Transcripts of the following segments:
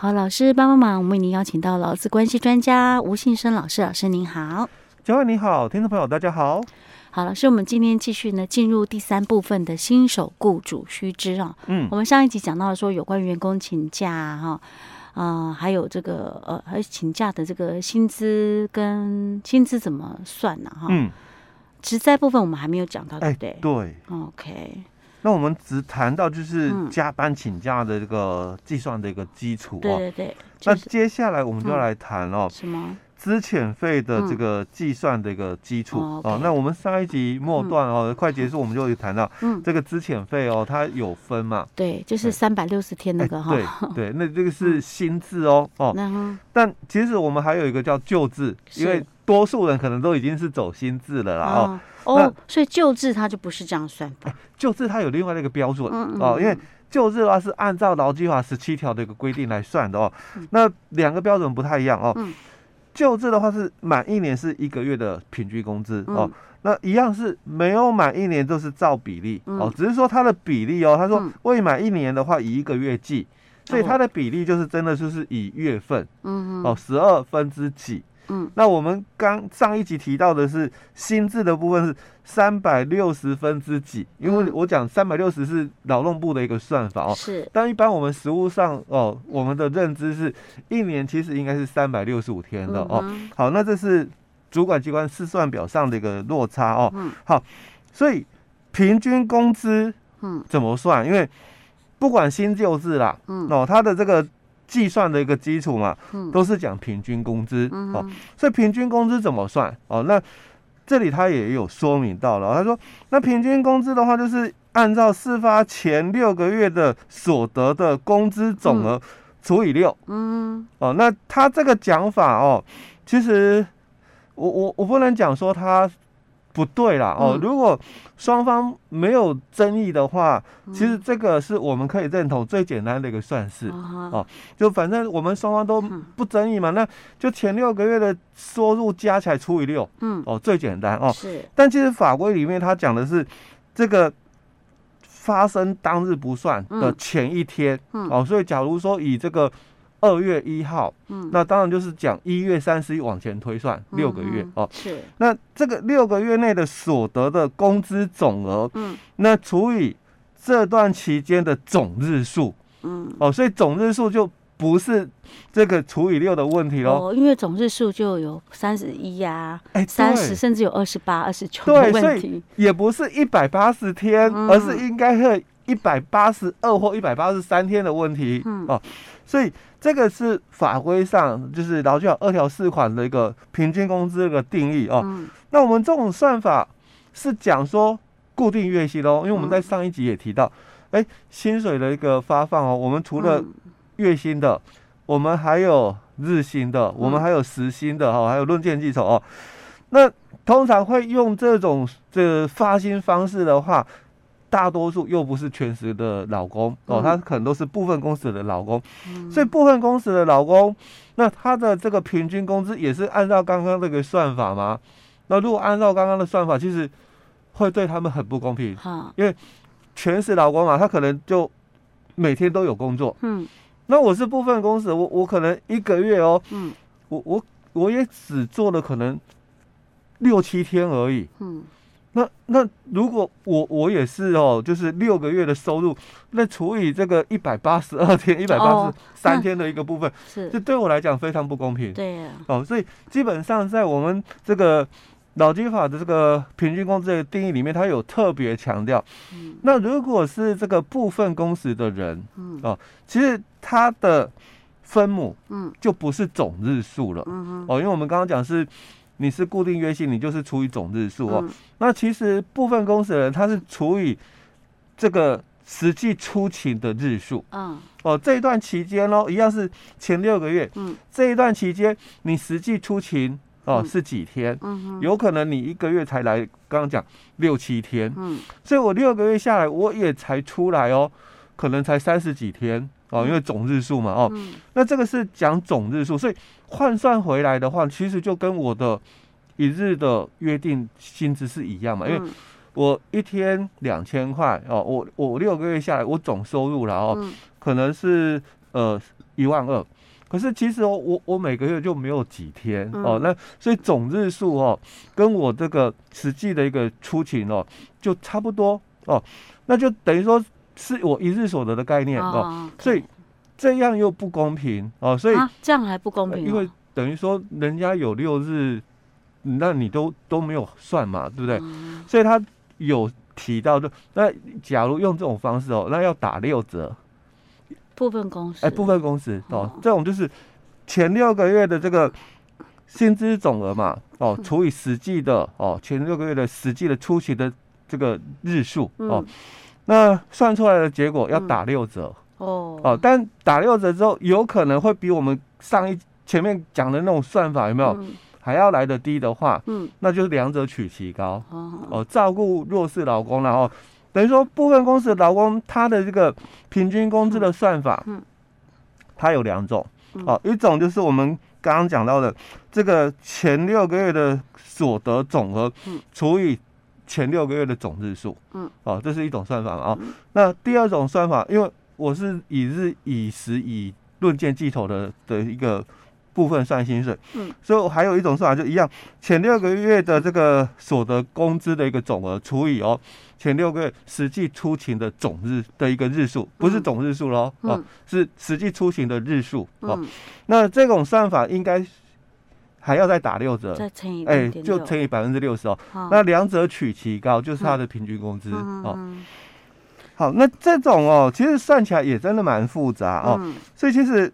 好，老师帮帮忙，我们为您邀请到劳资关系专家吴信生老师，老师您好。嘉惠你好，听众朋友大家好。好，老师，我们今天继续呢，进入第三部分的新手雇主须知啊。嗯，我们上一集讲到了说有关于员工请假哈，啊、呃，还有这个呃，还请假的这个薪资跟薪资怎么算呢？哈，嗯，职灾部分我们还没有讲到，对不对？欸、对，OK。那我们只谈到就是加班请假的这个计算的一个基础哦。对对对。那接下来我们就要来谈哦。什么？资遣费的这个计算的一个基础哦。那我们上一集末段哦，快结束，我们就会谈到这个资遣费哦，它有分嘛？对，就是三百六十天那个哈。对对，那这个是新制哦哦。但其实我们还有一个叫旧制，因为多数人可能都已经是走新制了啦哦。哦，所以旧制它就不是这样算法。旧制它有另外的一个标准哦，因为旧制的话是按照劳基法十七条的一个规定来算的哦。那两个标准不太一样哦。旧制的话是满一年是一个月的平均工资哦，那一样是没有满一年就是照比例哦，只是说它的比例哦，他说未满一年的话以一个月计，所以它的比例就是真的就是以月份，哦，十二分之几。嗯，那我们刚上一集提到的是新制的部分是三百六十分之几，因为我讲三百六十是劳动部的一个算法哦，是。但一般我们实务上哦，我们的认知是一年其实应该是三百六十五天的哦。好，那这是主管机关试算表上的一个落差哦。嗯。好，所以平均工资嗯怎么算？因为不管新旧制啦，嗯哦，它的这个。计算的一个基础嘛，都是讲平均工资、嗯、哦，所以平均工资怎么算哦？那这里他也有说明到了，他说那平均工资的话，就是按照事发前六个月的所得的工资总额除以六，嗯，哦，那他这个讲法哦，其实我我我不能讲说他。不对啦哦，如果双方没有争议的话，其实这个是我们可以认同最简单的一个算式哦。就反正我们双方都不争议嘛，那就前六个月的收入加起来除以六，嗯，哦，最简单哦。是。但其实法规里面它讲的是这个发生当日不算的前一天，哦，所以假如说以这个。二月一号，嗯，那当然就是讲一月三十一往前推算六个月哦。是，那这个六个月内的所得的工资总额，嗯，那除以这段期间的总日数，嗯，哦，所以总日数就不是这个除以六的问题喽。哦，因为总日数就有三十一呀，哎，三十甚至有二十八、二十九的问题。对，所以也不是一百八十天，而是应该会一百八十二或一百八十三天的问题。嗯，哦，所以。这个是法规上就是劳基法二条四款的一个平均工资的一个定义哦。嗯、那我们这种算法是讲说固定月薪哦，因为我们在上一集也提到，哎、嗯，薪水的一个发放哦，我们除了月薪的，嗯、我们还有日薪的，我们还有时薪的哈，还有论件计酬哦。那通常会用这种这发薪方式的话。大多数又不是全时的老公哦，他可能都是部分公司的老公，嗯、所以部分公司的老公，那他的这个平均工资也是按照刚刚那个算法吗？那如果按照刚刚的算法，其实会对他们很不公平，哈。因为全时老公嘛，他可能就每天都有工作，嗯，那我是部分公司，我我可能一个月哦，嗯，我我我也只做了可能六七天而已，嗯。那那如果我我也是哦，就是六个月的收入，那除以这个一百八十二天、一百八十三天的一个部分，是这对我来讲非常不公平。对呀，哦，所以基本上在我们这个劳基法的这个平均工资的定义里面，它有特别强调。嗯，那如果是这个部分工时的人，嗯哦，其实他的分母，嗯，就不是总日数了。嗯哼，哦，因为我们刚刚讲是。你是固定月薪，你就是除以总日数哦。嗯、那其实部分公司的人他是除以这个实际出勤的日数。嗯。哦，这一段期间哦，一样是前六个月。嗯。这一段期间你实际出勤哦是几天？嗯哼。有可能你一个月才来，刚刚讲六七天。嗯。所以我六个月下来，我也才出来哦，可能才三十几天。哦，因为总日数嘛，哦，嗯、那这个是讲总日数，所以换算回来的话，其实就跟我的一日的约定薪资是一样嘛，因为我一天两千块哦，我我六个月下来，我总收入了哦，嗯、可能是呃一万二。可是其实哦，我我每个月就没有几天哦，那所以总日数哦，跟我这个实际的一个出勤哦，就差不多哦，那就等于说是我一日所得的概念哦，所以这样又不公平哦，所以这样还不公平，因为等于说人家有六日，那你都都没有算嘛，对不对？所以他有提到的，那假如用这种方式哦，那要打六折。部分工时，哎，部分工时哦，这种就是前六个月的这个薪资总额嘛，哦，除以实际的哦，前六个月的实际的出席的这个日数哦，那算出来的结果要打六折。哦。哦，但打六折之后，有可能会比我们上一前面讲的那种算法有没有？还要来得低的话，嗯，那就是两者取其高。哦，照顾弱势劳工，然后。等于说，部分公司的劳工，他的这个平均工资的算法，嗯，它有两种，哦，一种就是我们刚刚讲到的这个前六个月的所得总额，除以前六个月的总日数，嗯，哦，这是一种算法啊，哦，那第二种算法，因为我是以日以时以论件计酬的的一个。部分算薪水，嗯，所以我还有一种算法就一样，前六个月的这个所得工资的一个总额除以哦前六个月实际出勤的总日的一个日数，不是总日数喽，哦，是实际出勤的日数哦。那这种算法应该还要再打六折，再乘以哎，就乘以百分之六十哦。那两者取其高，就是他的平均工资哦。好，那这种哦，其实算起来也真的蛮复杂哦。所以其实。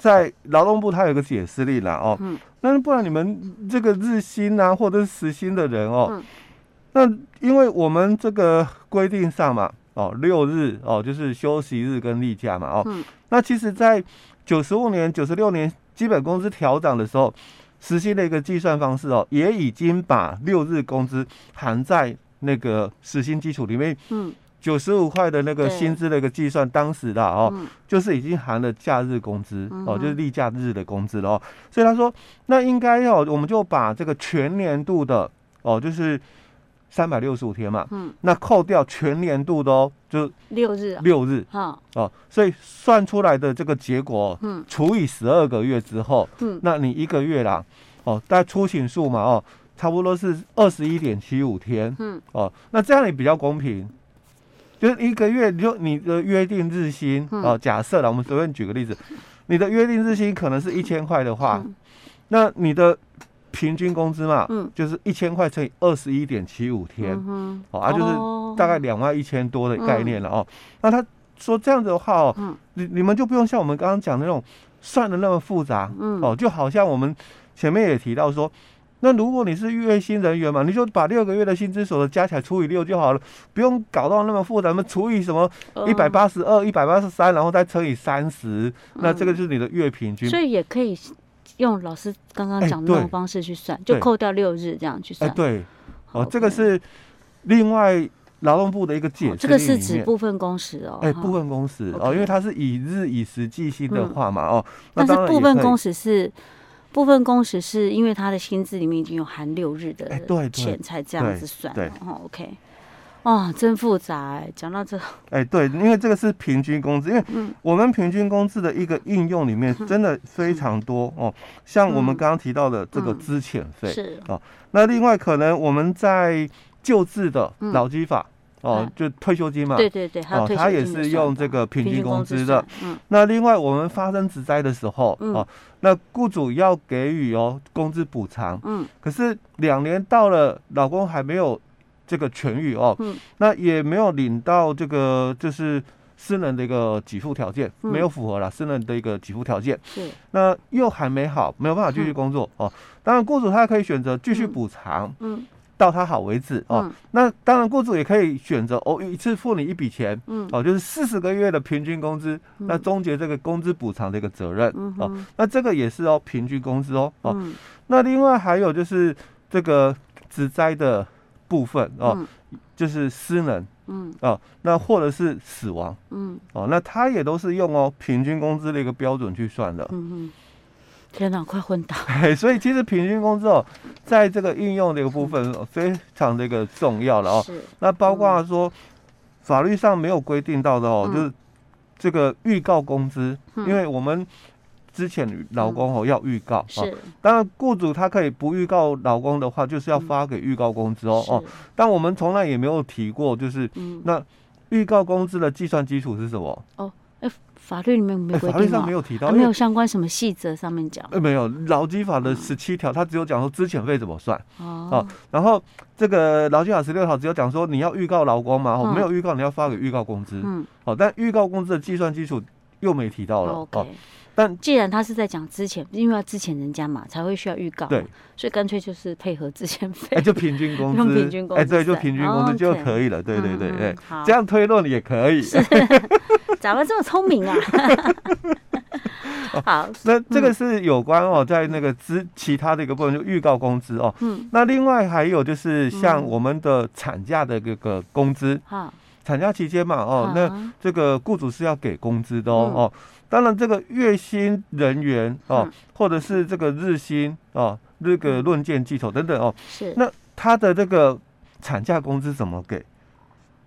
在劳动部，它有个解释力啦，哦，嗯，那不然你们这个日薪啊，或者是时薪的人哦，嗯，那因为我们这个规定上嘛，哦，六日哦，就是休息日跟例假嘛，哦，嗯，那其实，在九十五年、九十六年基本工资调涨的时候，时薪的一个计算方式哦，也已经把六日工资含在那个实薪基础里面，嗯。九十五块的那个薪资的一个计算，当时的哦，就是已经含了假日工资哦，就是例假日的工资了哦。所以他说，那应该要我们就把这个全年度的哦，就是三百六十五天嘛，嗯，那扣掉全年度的哦，就六日六日。哦，所以算出来的这个结果，嗯，除以十二个月之后，嗯，那你一个月啦，哦，大概出勤数嘛，哦，差不多是二十一点七五天，嗯，哦，那这样也比较公平。就是一个月你，就你的约定日薪哦。假设了，我们随便举个例子，你的约定日薪可能是一千块的话，那你的平均工资嘛，嗯。就是一千块乘以二十一点七五天，哦，啊，就是大概两万一千多的概念了哦。那他说这样子的话哦，你你们就不用像我们刚刚讲的那种算的那么复杂，嗯。哦，就好像我们前面也提到说。那如果你是月薪人员嘛，你就把六个月的薪资所得加起来除以六就好了，不用搞到那么复杂，什么除以什么一百八十二、一百八十三，然后再乘以三十，那这个就是你的月平均。所以也可以用老师刚刚讲的那种方式去算，就扣掉六日这样去算。对，哦，这个是另外劳动部的一个解释。这个是指部分工时哦。哎，部分工时哦，因为它是以日以时计薪的话嘛，哦，但是部分工时是。部分工时是因为他的薪资里面已经有含六日的钱，才这样子算。对，OK，哦，真复杂哎。讲到这，哎，对，因为这个是平均工资，因为我们平均工资的一个应用里面真的非常多哦。像我们刚刚提到的这个资遣费是哦，那另外可能我们在救治的劳基法。哦，就退休金嘛，对对对，哦，他也是用这个平均工资的。嗯，那另外我们发生职灾的时候，哦，那雇主要给予哦工资补偿。嗯，可是两年到了，老公还没有这个痊愈哦，嗯，那也没有领到这个就是私人的一个给付条件，没有符合了私人的一个给付条件。是，那又还没好，没有办法继续工作哦。当然，雇主他可以选择继续补偿。嗯。到他好为止哦。嗯、那当然，雇主也可以选择哦，一次付你一笔钱，嗯，哦，就是四十个月的平均工资，嗯、那终结这个工资补偿的一个责任，嗯、哦，那这个也是哦，平均工资哦，哦，嗯、那另外还有就是这个职灾的部分哦，嗯、就是失能，嗯，哦，那或者是死亡，嗯，哦，那他也都是用哦平均工资的一个标准去算的，嗯天哪，快昏倒！所以其实平均工资哦，在这个应用的一个部分非常的一个重要了哦。是。那包括说法律上没有规定到的哦，就是这个预告工资，因为我们之前老公哦要预告，啊，当然雇主他可以不预告老公的话，就是要发给预告工资哦哦，但我们从来也没有提过，就是那预告工资的计算基础是什么？哦。法律里面没规定，法律上没有提到，没有相关什么细则上面讲。呃，没有劳基法的十七条，它只有讲说资遣费怎么算。哦。然后这个劳基法十六条只有讲说你要预告劳工嘛，哦，没有预告你要发给预告工资。嗯。哦，但预告工资的计算基础又没提到了。OK。但既然他是在讲之前，因为要之前人家嘛，才会需要预告。对。所以干脆就是配合之前费。哎，就平均工资。用平均工资。哎，对，就平均工资就可以了。对对对对。好。这样推论也可以。咋会这么聪明啊？好，那这个是有关哦，在那个之其他的一个部分，就预告工资哦。嗯。那另外还有就是像我们的产假的这个工资，好，产假期间嘛，哦，那这个雇主是要给工资的哦。哦，当然这个月薪人员哦，或者是这个日薪哦，这个论件计酬等等哦，是。那他的这个产假工资怎么给？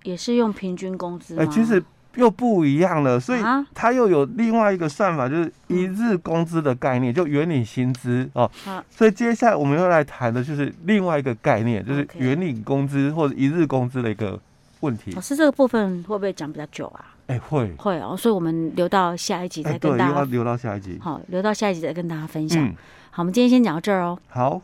也是用平均工资吗？哎，其实。又不一样了，所以它又有另外一个算法，就是一日工资的概念，就原领薪资哦。所以接下来我们要来谈的就是另外一个概念，就是原领工资或者一日工资的一个问题。老师，这个部分会不会讲比较久啊？哎，会会哦，所以我们留到下一集再跟大家。留到下一集。好，留到下一集再跟大家分享。好，我们今天先讲到这儿哦。好。